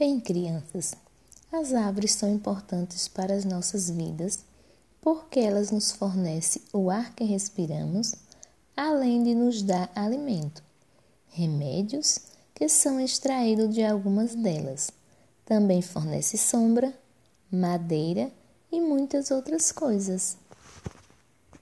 Bem, crianças, as árvores são importantes para as nossas vidas porque elas nos fornecem o ar que respiramos, além de nos dar alimento, remédios que são extraídos de algumas delas. Também fornece sombra, madeira e muitas outras coisas.